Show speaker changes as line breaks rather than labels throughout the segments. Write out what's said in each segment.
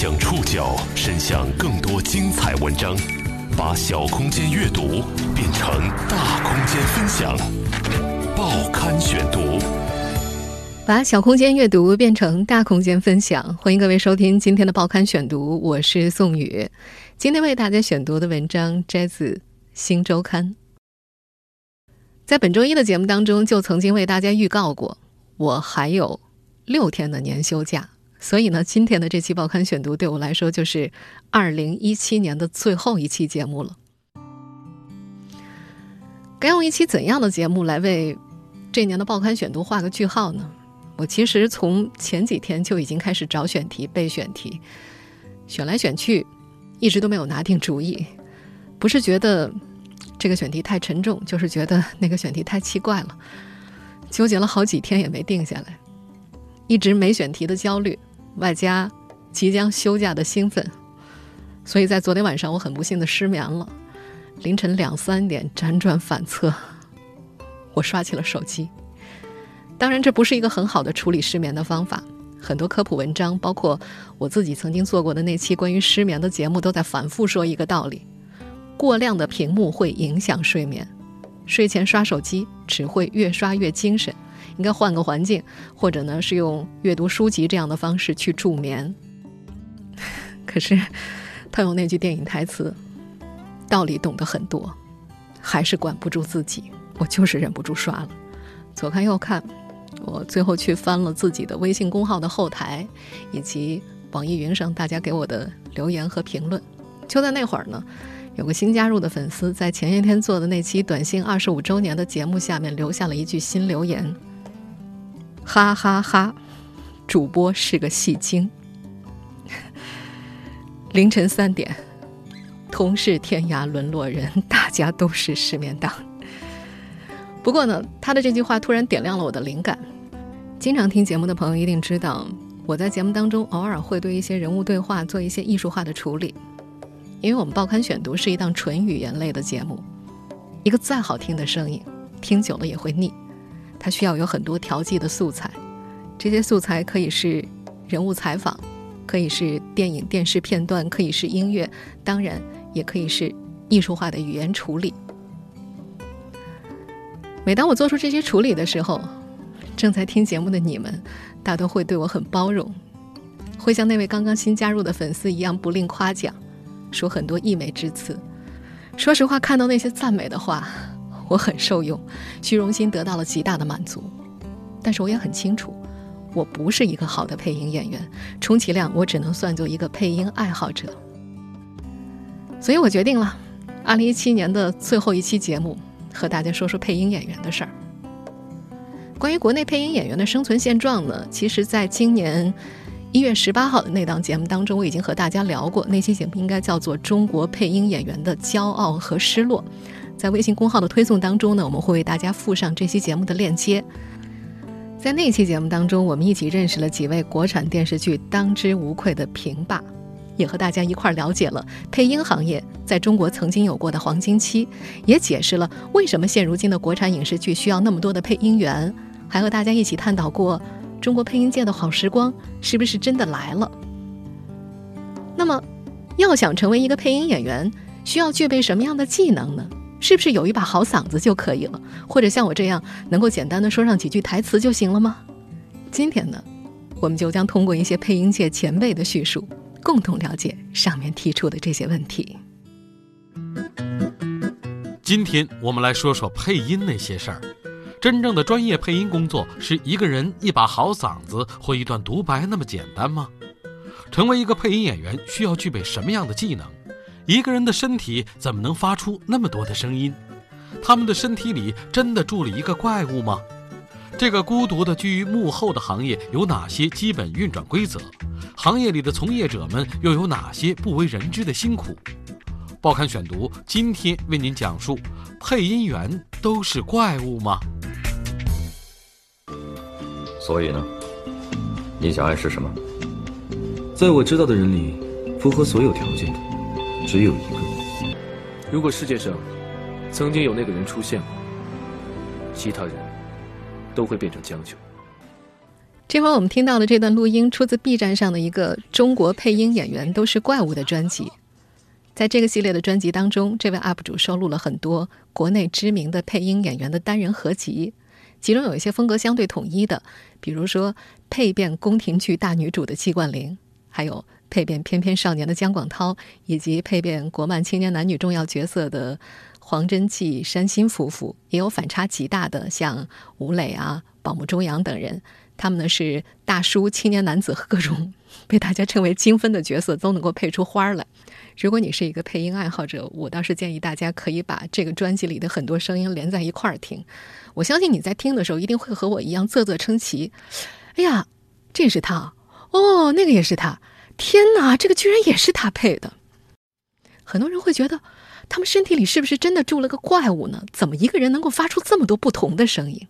将触角伸向更多精彩文章，把小空间阅读变成大空间分享。报刊选读，
把小空间阅读变成大空间分享。欢迎各位收听今天的报刊选读，我是宋宇。今天为大家选读的文章摘自《新周刊》。在本周一的节目当中，就曾经为大家预告过，我还有六天的年休假。所以呢，今天的这期报刊选读对我来说就是二零一七年的最后一期节目了。该用一期怎样的节目来为这年的报刊选读画个句号呢？我其实从前几天就已经开始找选题、备选题，选来选去，一直都没有拿定主意。不是觉得这个选题太沉重，就是觉得那个选题太奇怪了，纠结了好几天也没定下来，一直没选题的焦虑。外加即将休假的兴奋，所以在昨天晚上我很不幸的失眠了。凌晨两三点辗转反侧，我刷起了手机。当然，这不是一个很好的处理失眠的方法。很多科普文章，包括我自己曾经做过的那期关于失眠的节目，都在反复说一个道理：过量的屏幕会影响睡眠，睡前刷手机只会越刷越精神。应该换个环境，或者呢是用阅读书籍这样的方式去助眠。可是，他用那句电影台词，道理懂得很多，还是管不住自己。我就是忍不住刷了，左看右看，我最后去翻了自己的微信公号的后台，以及网易云上大家给我的留言和评论。就在那会儿呢，有个新加入的粉丝在前一天做的那期短信二十五周年的节目下面留下了一句新留言。哈哈哈，主播是个戏精。凌晨三点，同是天涯沦落人，大家都是失眠党。不过呢，他的这句话突然点亮了我的灵感。经常听节目的朋友一定知道，我在节目当中偶尔会对一些人物对话做一些艺术化的处理，因为我们报刊选读是一档纯语言类的节目，一个再好听的声音，听久了也会腻。它需要有很多调剂的素材，这些素材可以是人物采访，可以是电影、电视片段，可以是音乐，当然也可以是艺术化的语言处理。每当我做出这些处理的时候，正在听节目的你们大都会对我很包容，会像那位刚刚新加入的粉丝一样不吝夸奖，说很多溢美之词。说实话，看到那些赞美的话。我很受用，虚荣心得到了极大的满足，但是我也很清楚，我不是一个好的配音演员，充其量我只能算作一个配音爱好者。所以我决定了，二零一七年的最后一期节目，和大家说说配音演员的事儿。关于国内配音演员的生存现状呢，其实在今年一月十八号的那档节目当中，我已经和大家聊过。那期节目应该叫做《中国配音演员的骄傲和失落》。在微信公号的推送当中呢，我们会为大家附上这期节目的链接。在那期节目当中，我们一起认识了几位国产电视剧当之无愧的评霸，也和大家一块儿了解了配音行业在中国曾经有过的黄金期，也解释了为什么现如今的国产影视剧需要那么多的配音员，还和大家一起探讨过中国配音界的好时光是不是真的来了。那么，要想成为一个配音演员，需要具备什么样的技能呢？是不是有一把好嗓子就可以了？或者像我这样能够简单的说上几句台词就行了吗？今天呢，我们就将通过一些配音界前辈的叙述，共同了解上面提出的这些问题。
今天我们来说说配音那些事儿。真正的专业配音工作是一个人一把好嗓子或一段独白那么简单吗？成为一个配音演员需要具备什么样的技能？一个人的身体怎么能发出那么多的声音？他们的身体里真的住了一个怪物吗？这个孤独的居于幕后的行业有哪些基本运转规则？行业里的从业者们又有哪些不为人知的辛苦？报刊选读今天为您讲述：配音员都是怪物吗？
所以呢？你想爱是什么？
在我知道的人里，符合所有条件的。只有一个。
如果世界上曾经有那个人出现过，其他人都会变成将就。
这会儿我们听到的这段录音出自 B 站上的一个中国配音演员都是怪物的专辑。在这个系列的专辑当中，这位 UP 主收录了很多国内知名的配音演员的单人合集，其中有一些风格相对统一的，比如说配变宫廷剧大女主的季冠霖，还有配变翩翩少年的姜广涛，以及配变国漫青年男女重要角色的黄真纪、山新夫妇，也有反差极大的，像吴磊啊、宝木周洋等人，他们呢是大叔、青年男子和各种被大家称为精分的角色都能够配出花儿来。如果你是一个配音爱好者，我倒是建议大家可以把这个专辑里的很多声音连在一块儿听。我相信你在听的时候一定会和我一样啧啧称奇。哎呀，这是他哦，那个也是他。天哪，这个居然也是他配的。很多人会觉得，他们身体里是不是真的住了个怪物呢？怎么一个人能够发出这么多不同的声音？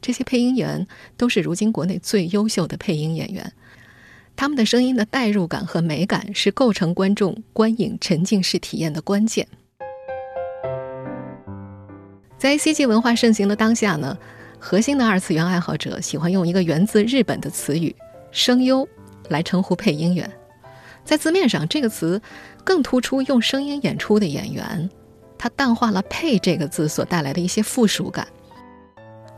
这些配音员都是如今国内最优秀的配音演员。他们的声音的代入感和美感是构成观众观影沉浸式体验的关键。在 CG 文化盛行的当下呢，核心的二次元爱好者喜欢用一个源自日本的词语“声优”来称呼配音员。在字面上，这个词更突出用声音演出的演员，它淡化了“配”这个字所带来的一些附属感。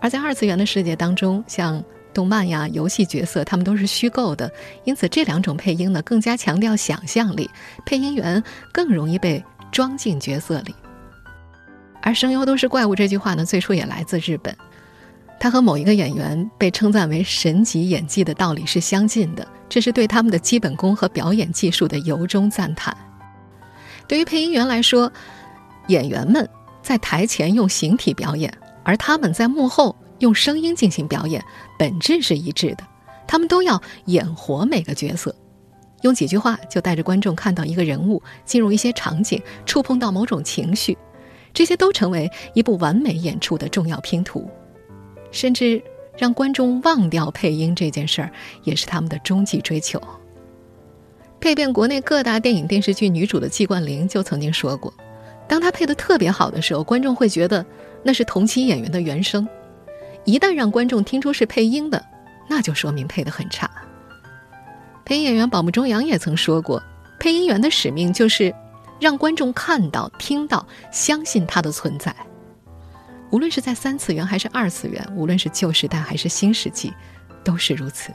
而在二次元的世界当中，像动漫呀、游戏角色，他们都是虚构的，因此这两种配音呢更加强调想象力，配音员更容易被装进角色里。而“声优都是怪物”这句话呢，最初也来自日本，他和某一个演员被称赞为神级演技的道理是相近的，这是对他们的基本功和表演技术的由衷赞叹。对于配音员来说，演员们在台前用形体表演，而他们在幕后。用声音进行表演，本质是一致的。他们都要演活每个角色，用几句话就带着观众看到一个人物，进入一些场景，触碰到某种情绪，这些都成为一部完美演出的重要拼图。甚至让观众忘掉配音这件事儿，也是他们的终极追求。配遍国内各大电影电视剧女主的季冠霖就曾经说过：“当她配得特别好的时候，观众会觉得那是同期演员的原声。”一旦让观众听出是配音的，那就说明配得很差。配音演员宝木中阳也曾说过，配音员的使命就是让观众看到、听到、相信他的存在。无论是在三次元还是二次元，无论是旧时代还是新世纪，都是如此。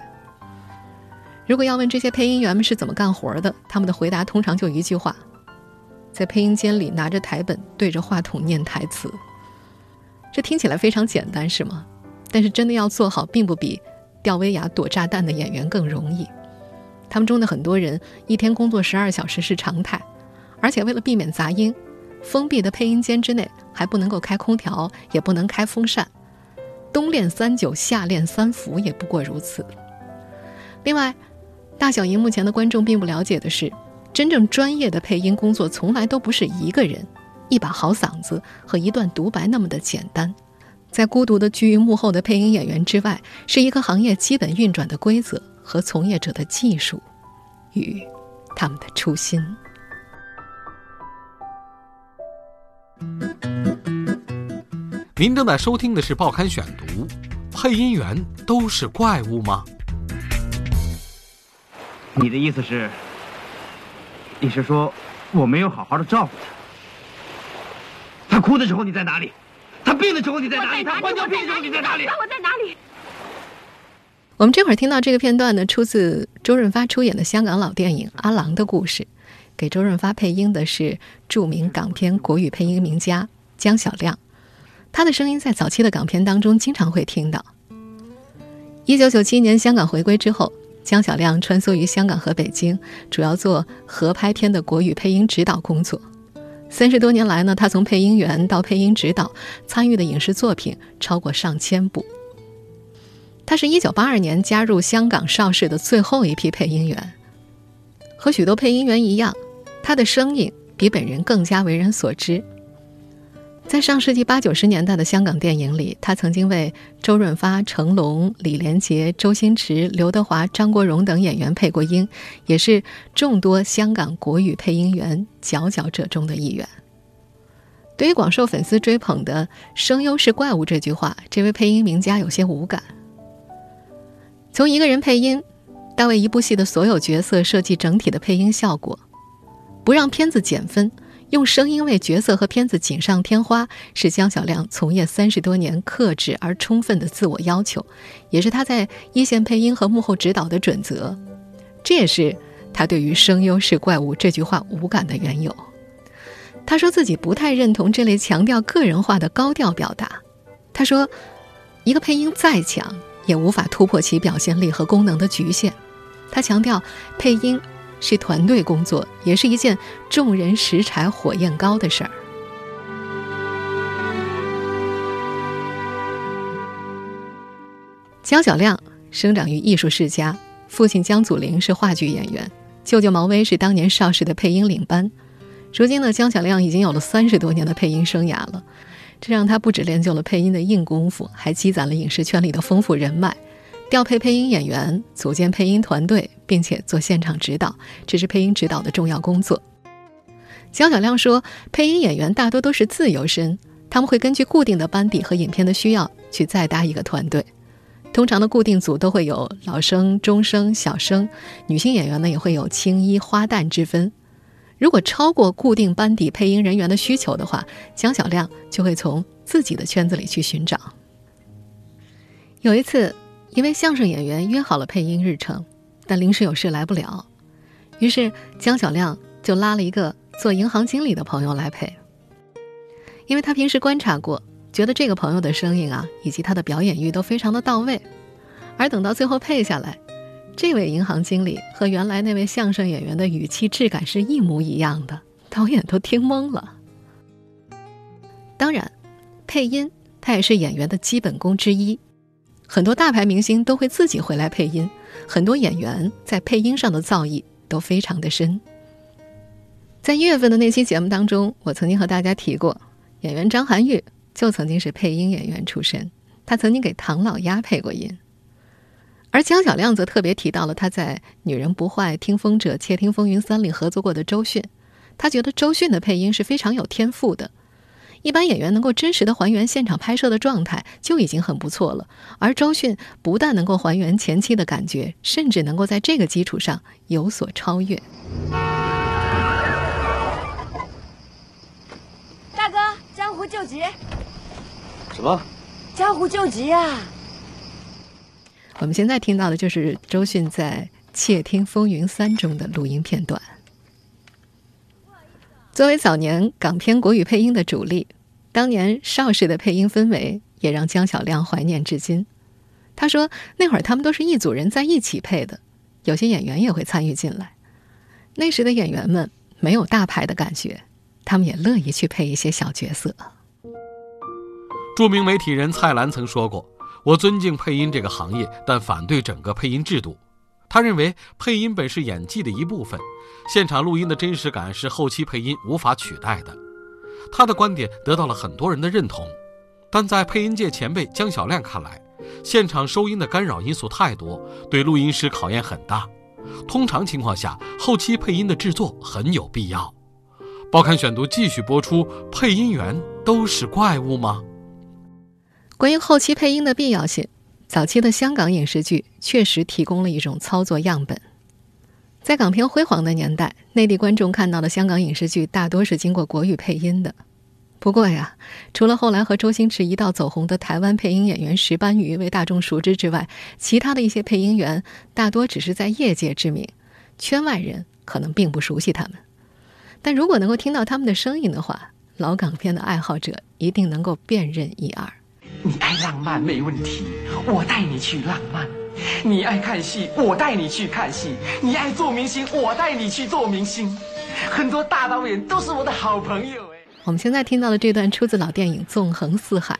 如果要问这些配音员们是怎么干活的，他们的回答通常就一句话：在配音间里拿着台本，对着话筒念台词。这听起来非常简单，是吗？但是真的要做好，并不比吊威亚躲炸弹的演员更容易。他们中的很多人一天工作十二小时是常态，而且为了避免杂音，封闭的配音间之内还不能够开空调，也不能开风扇。冬练三九，夏练三伏，也不过如此。另外，大小荧幕前的观众并不了解的是，真正专业的配音工作从来都不是一个人、一把好嗓子和一段独白那么的简单。在孤独的居于幕后的配音演员之外，是一个行业基本运转的规则和从业者的技术，与他们的初心。
您正在收听的是《报刊选读》，配音员都是怪物吗？
你的意思是？你是说我没有好好的照顾他？他哭的时候你在哪里？他病的时候你在哪里？他换尿病的时候你在哪里？
我在哪里？
我们这会儿听到这个片段呢，出自周润发出演的香港老电影《阿郎的故事》，给周润发配音的是著名港片国语配音名家江小亮，他的声音在早期的港片当中经常会听到。一九九七年香港回归之后，江小亮穿梭于香港和北京，主要做合拍片的国语配音指导工作。三十多年来呢，他从配音员到配音指导，参与的影视作品超过上千部。他是一九八二年加入香港邵氏的最后一批配音员。和许多配音员一样，他的声音比本人更加为人所知。在上世纪八九十年代的香港电影里，他曾经为周润发、成龙、李连杰、周星驰、刘德华、张国荣等演员配过音，也是众多香港国语配音员佼佼者中的一员。对于广受粉丝追捧的“声优是怪物”这句话，这位配音名家有些无感。从一个人配音，到为一部戏的所有角色设计整体的配音效果，不让片子减分，用声音为角色和片子锦上添花，是江小亮从业三十多年克制而充分的自我要求，也是他在一线配音和幕后指导的准则。这也是他对于“声优是怪物”这句话无感的缘由。他说自己不太认同这类强调个人化的高调表达。他说，一个配音再强，也无法突破其表现力和功能的局限。他强调，配音是团队工作，也是一件众人拾柴火焰高的事儿。姜晓亮生长于艺术世家，父亲江祖玲是话剧演员，舅舅毛威是当年邵氏的配音领班。如今呢，江小亮已经有了三十多年的配音生涯了，这让他不止练就了配音的硬功夫，还积攒了影视圈里的丰富人脉。调配配音演员，组建配音团队，并且做现场指导，这是配音指导的重要工作。姜晓亮说，配音演员大多都是自由身，他们会根据固定的班底和影片的需要去再搭一个团队。通常的固定组都会有老生、中生、小生，女性演员呢也会有青衣、花旦之分。如果超过固定班底配音人员的需求的话，姜晓亮就会从自己的圈子里去寻找。有一次，一位相声演员约好了配音日程，但临时有事来不了，于是江小亮就拉了一个做银行经理的朋友来配。因为他平时观察过，觉得这个朋友的声音啊，以及他的表演欲都非常的到位，而等到最后配下来。这位银行经理和原来那位相声演员的语气质感是一模一样的，导演都听懵了。当然，配音它也是演员的基本功之一，很多大牌明星都会自己回来配音，很多演员在配音上的造诣都非常的深。在一月份的那期节目当中，我曾经和大家提过，演员张含韵就曾经是配音演员出身，她曾经给唐老鸭配过音。而姜晓亮则特别提到了他在《女人不坏》《听风者》《窃听风云三》里合作过的周迅，他觉得周迅的配音是非常有天赋的。一般演员能够真实的还原现场拍摄的状态就已经很不错了，而周迅不但能够还原前期的感觉，甚至能够在这个基础上有所超越。
大哥，江湖救急！
什么？
江湖救急啊！
我们现在听到的就是周迅在《窃听风云三》中的录音片段。作为早年港片国语配音的主力，当年邵氏的配音氛围也让江小亮怀念至今。他说：“那会儿他们都是一组人在一起配的，有些演员也会参与进来。那时的演员们没有大牌的感觉，他们也乐意去配一些小角色。”
著名媒体人蔡澜曾说过。我尊敬配音这个行业，但反对整个配音制度。他认为配音本是演技的一部分，现场录音的真实感是后期配音无法取代的。他的观点得到了很多人的认同，但在配音界前辈江小亮看来，现场收音的干扰因素太多，对录音师考验很大。通常情况下，后期配音的制作很有必要。报刊选读继续播出：配音员都是怪物吗？
关于后期配音的必要性，早期的香港影视剧确实提供了一种操作样本。在港片辉煌的年代，内地观众看到的香港影视剧大多是经过国语配音的。不过呀，除了后来和周星驰一道走红的台湾配音演员石斑鱼为大众熟知之外，其他的一些配音员大多只是在业界知名，圈外人可能并不熟悉他们。但如果能够听到他们的声音的话，老港片的爱好者一定能够辨认一二。
你爱浪漫没问题，我带你去浪漫；你爱看戏，我带你去看戏；你爱做明星，我带你去做明星。很多大导演都是我的好朋友哎。
我们现在听到的这段出自老电影《纵横四海》，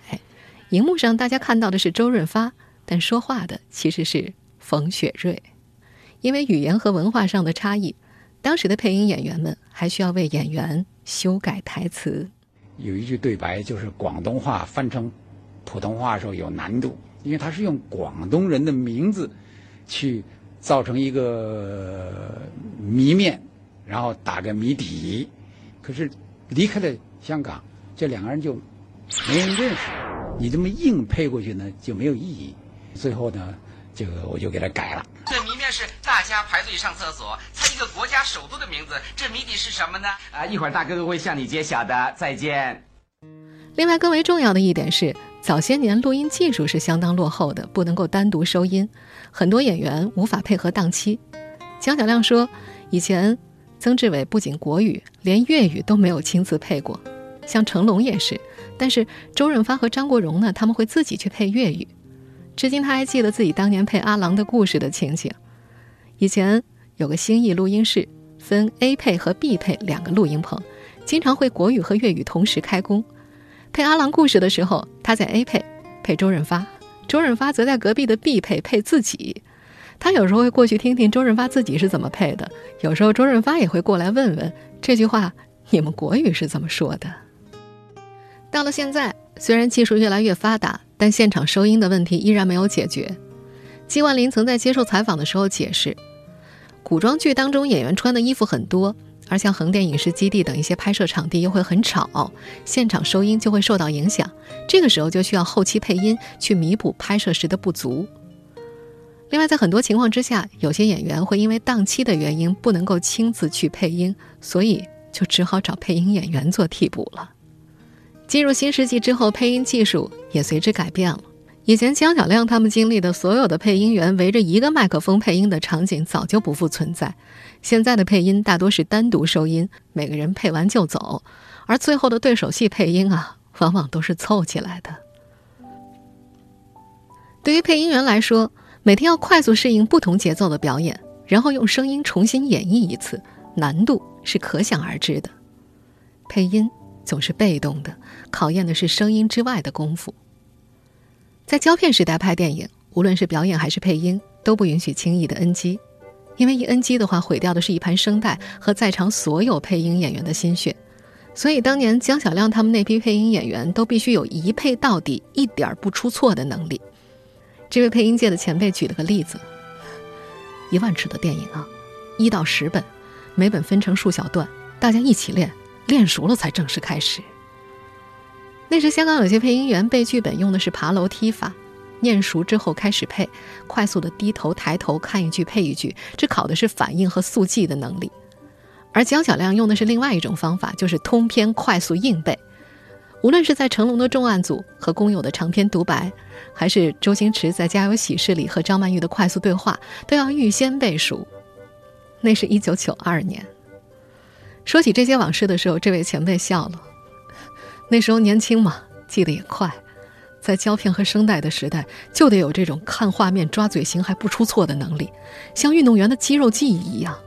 荧幕上大家看到的是周润发，但说话的其实是冯雪瑞。因为语言和文化上的差异，当时的配音演员们还需要为演员修改台词。
有一句对白就是广东话翻成。普通话的时候有难度，因为他是用广东人的名字去造成一个谜面，然后打个谜底。可是离开了香港，这两个人就没人认识。你这么硬配过去呢，就没有意义。最后呢，这个我就给他改了。
这谜面是大家排队上厕所，猜一个国家首都的名字，这谜底是什么呢？啊，一会儿大哥哥会向你揭晓的。再见。
另外，更为重要的一点是，早些年录音技术是相当落后的，不能够单独收音，很多演员无法配合档期。江小亮说，以前曾志伟不仅国语，连粤语都没有亲自配过，像成龙也是。但是周润发和张国荣呢，他们会自己去配粤语。至今他还记得自己当年配《阿郎的故事》的情景。以前有个新艺录音室，分 A 配和 B 配两个录音棚，经常会国语和粤语同时开工。配《阿郎故事》的时候，他在 A 配配周润发，周润发则在隔壁的 B 配配自己。他有时候会过去听听周润发自己是怎么配的，有时候周润发也会过来问问这句话你们国语是怎么说的。到了现在，虽然技术越来越发达，但现场收音的问题依然没有解决。季万林曾在接受采访的时候解释，古装剧当中演员穿的衣服很多。而像横店影视基地等一些拍摄场地又会很吵，现场收音就会受到影响。这个时候就需要后期配音去弥补拍摄时的不足。另外，在很多情况之下，有些演员会因为档期的原因不能够亲自去配音，所以就只好找配音演员做替补了。进入新世纪之后，配音技术也随之改变了。以前江小亮他们经历的所有的配音员围着一个麦克风配音的场景早就不复存在。现在的配音大多是单独收音，每个人配完就走，而最后的对手戏配音啊，往往都是凑起来的。对于配音员来说，每天要快速适应不同节奏的表演，然后用声音重新演绎一次，难度是可想而知的。配音总是被动的，考验的是声音之外的功夫。在胶片时代拍电影，无论是表演还是配音，都不允许轻易的 NG。因为一 NG 的话，毁掉的是一盘声带和在场所有配音演员的心血，所以当年江小亮他们那批配音演员都必须有一配到底、一点不出错的能力。这位配音界的前辈举了个例子：一万尺的电影啊，一到十本，每本分成数小段，大家一起练，练熟了才正式开始。那时香港有些配音员背剧本用的是爬楼梯法。念熟之后开始配，快速的低头抬头看一句配一句，这考的是反应和速记的能力。而江小亮用的是另外一种方法，就是通篇快速硬背。无论是在成龙的重案组和工友的长篇独白，还是周星驰在《家有喜事》里和张曼玉的快速对话，都要预先背熟。那是一九九二年。说起这些往事的时候，这位前辈笑了。那时候年轻嘛，记得也快。在胶片和声带的时代，就得有这种看画面抓嘴型还不出错的能力，像运动员的肌肉记忆一样。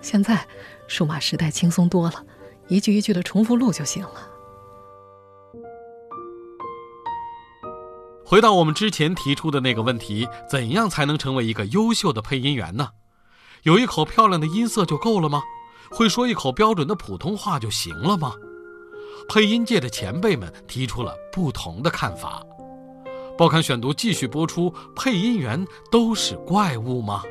现在，数码时代轻松多了，一句一句的重复录就行了。
回到我们之前提出的那个问题：怎样才能成为一个优秀的配音员呢？有一口漂亮的音色就够了吗？会说一口标准的普通话就行了吗？配音界的前辈们提出了不同的看法。报刊选读继续播出：配音员都是怪物吗？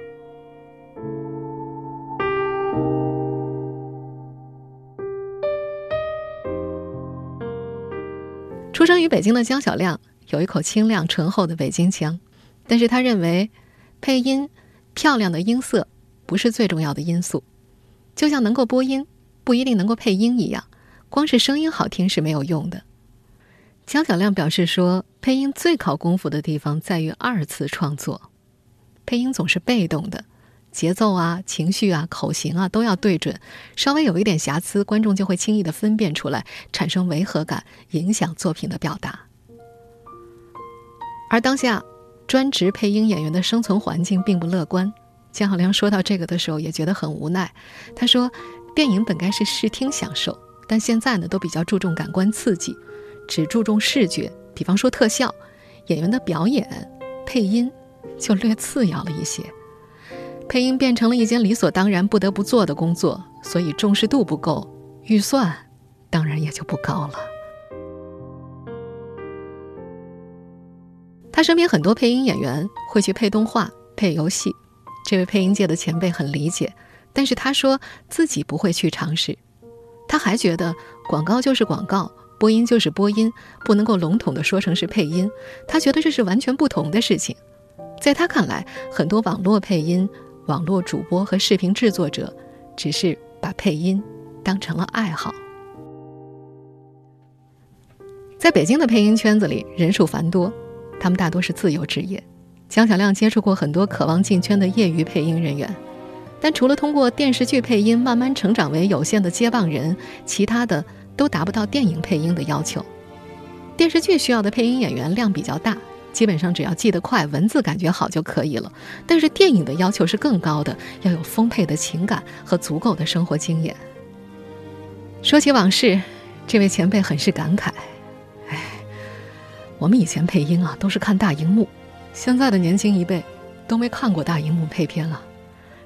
出生于北京的江小亮有一口清亮醇厚的北京腔，但是他认为，配音漂亮的音色不是最重要的因素，就像能够播音不一定能够配音一样。光是声音好听是没有用的。江小亮表示说，配音最考功夫的地方在于二次创作。配音总是被动的，节奏啊、情绪啊、口型啊都要对准，稍微有一点瑕疵，观众就会轻易的分辨出来，产生违和感，影响作品的表达。而当下，专职配音演员的生存环境并不乐观。江小亮说到这个的时候，也觉得很无奈。他说：“电影本该是视听享受。”但现在呢，都比较注重感官刺激，只注重视觉，比方说特效，演员的表演、配音就略次要了一些。配音变成了一件理所当然不得不做的工作，所以重视度不够，预算当然也就不高了。他身边很多配音演员会去配动画、配游戏，这位配音界的前辈很理解，但是他说自己不会去尝试。他还觉得广告就是广告，播音就是播音，不能够笼统的说成是配音。他觉得这是完全不同的事情。在他看来，很多网络配音、网络主播和视频制作者，只是把配音当成了爱好。在北京的配音圈子里，人数繁多，他们大多是自由职业。江小亮接触过很多渴望进圈的业余配音人员，但除了通过电视剧配音慢慢成长为有限的接棒人，其他的都达不到电影配音的要求。电视剧需要的配音演员量比较大，基本上只要记得快、文字感觉好就可以了。但是电影的要求是更高的，要有丰沛的情感和足够的生活经验。说起往事，这位前辈很是感慨：“哎，我们以前配音啊，都是看大荧幕。”现在的年轻一辈都没看过大荧幕配片了，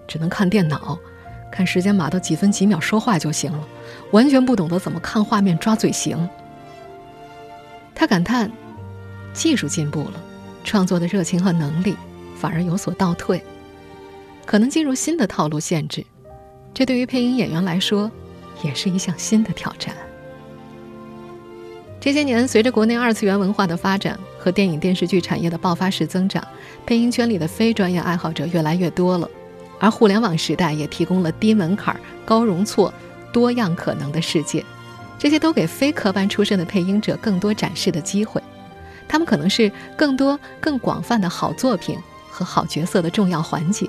只能看电脑，看时间码到几分几秒说话就行了，完全不懂得怎么看画面抓嘴型。他感叹，技术进步了，创作的热情和能力反而有所倒退，可能进入新的套路限制，这对于配音演员来说也是一项新的挑战。这些年，随着国内二次元文化的发展和电影电视剧产业的爆发式增长，配音圈里的非专业爱好者越来越多了。而互联网时代也提供了低门槛、高容错、多样可能的世界，这些都给非科班出身的配音者更多展示的机会。他们可能是更多、更广泛的好作品和好角色的重要环节。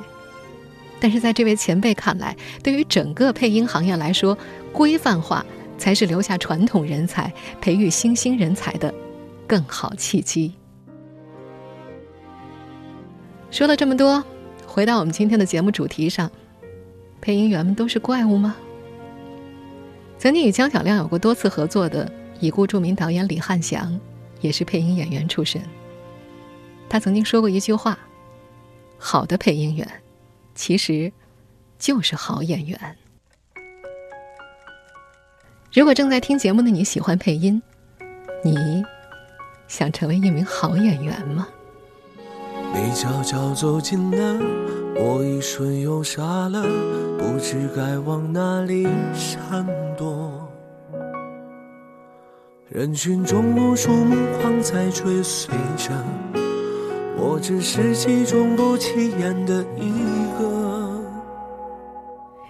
但是在这位前辈看来，对于整个配音行业来说，规范化。才是留下传统人才、培育新兴人才的更好契机。说了这么多，回到我们今天的节目主题上，配音员们都是怪物吗？曾经与江小亮有过多次合作的已故著名导演李汉祥，也是配音演员出身。他曾经说过一句话：“好的配音员，其实就是好演员。”如果正在听节目的你喜欢配音，你想成为一名好演员吗？
你悄悄走近了，我一瞬又傻了，不知该往哪里闪躲。人群中无数目光在追随着，我只是其中不起眼的一个。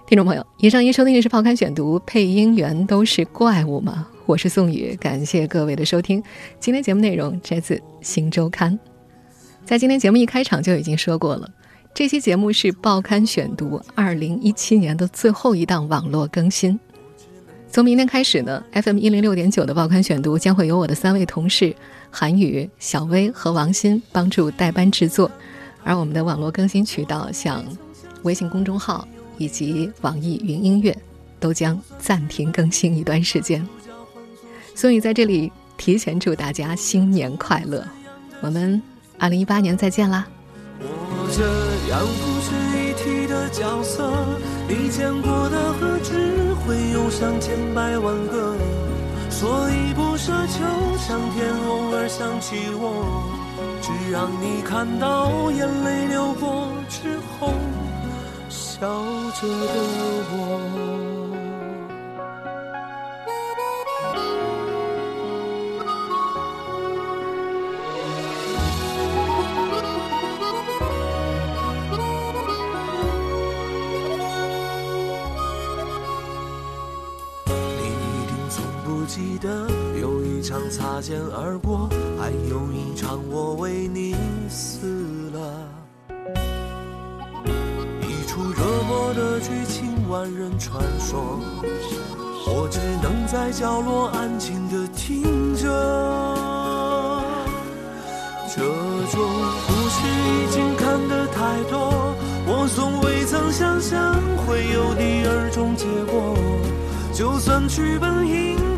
听众朋友，以上您收听的是《报刊选读》，配音员都是怪物吗？我是宋宇，感谢各位的收听。今天节目内容摘自《新周刊》。在今天节目一开场就已经说过了，这期节目是《报刊选读》二零一七年的最后一档网络更新。从明天开始呢，FM 一零六点九的《报刊选读》将会由我的三位同事韩宇、小薇和王鑫帮助代班制作，而我们的网络更新渠道像微信公众号。以及网易云音乐都将暂停更新一段时间，所以在这里提前祝大家新年快乐！我们二零一八年再见啦！
我这样不值一提的角色，你见过的何止会有上千百万个，所以不奢求上天偶尔想起我，只让你看到眼泪流过之后。笑着的我。擦肩而过，还有一场我为你死了，一出热播。的剧情万人传说，我只能在角落安静的听着。这种故事已经看得太多，我从未曾想象会有第二种结果。就算剧本应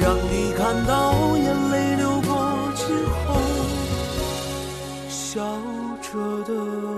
让你看到眼泪流过之后，笑着的。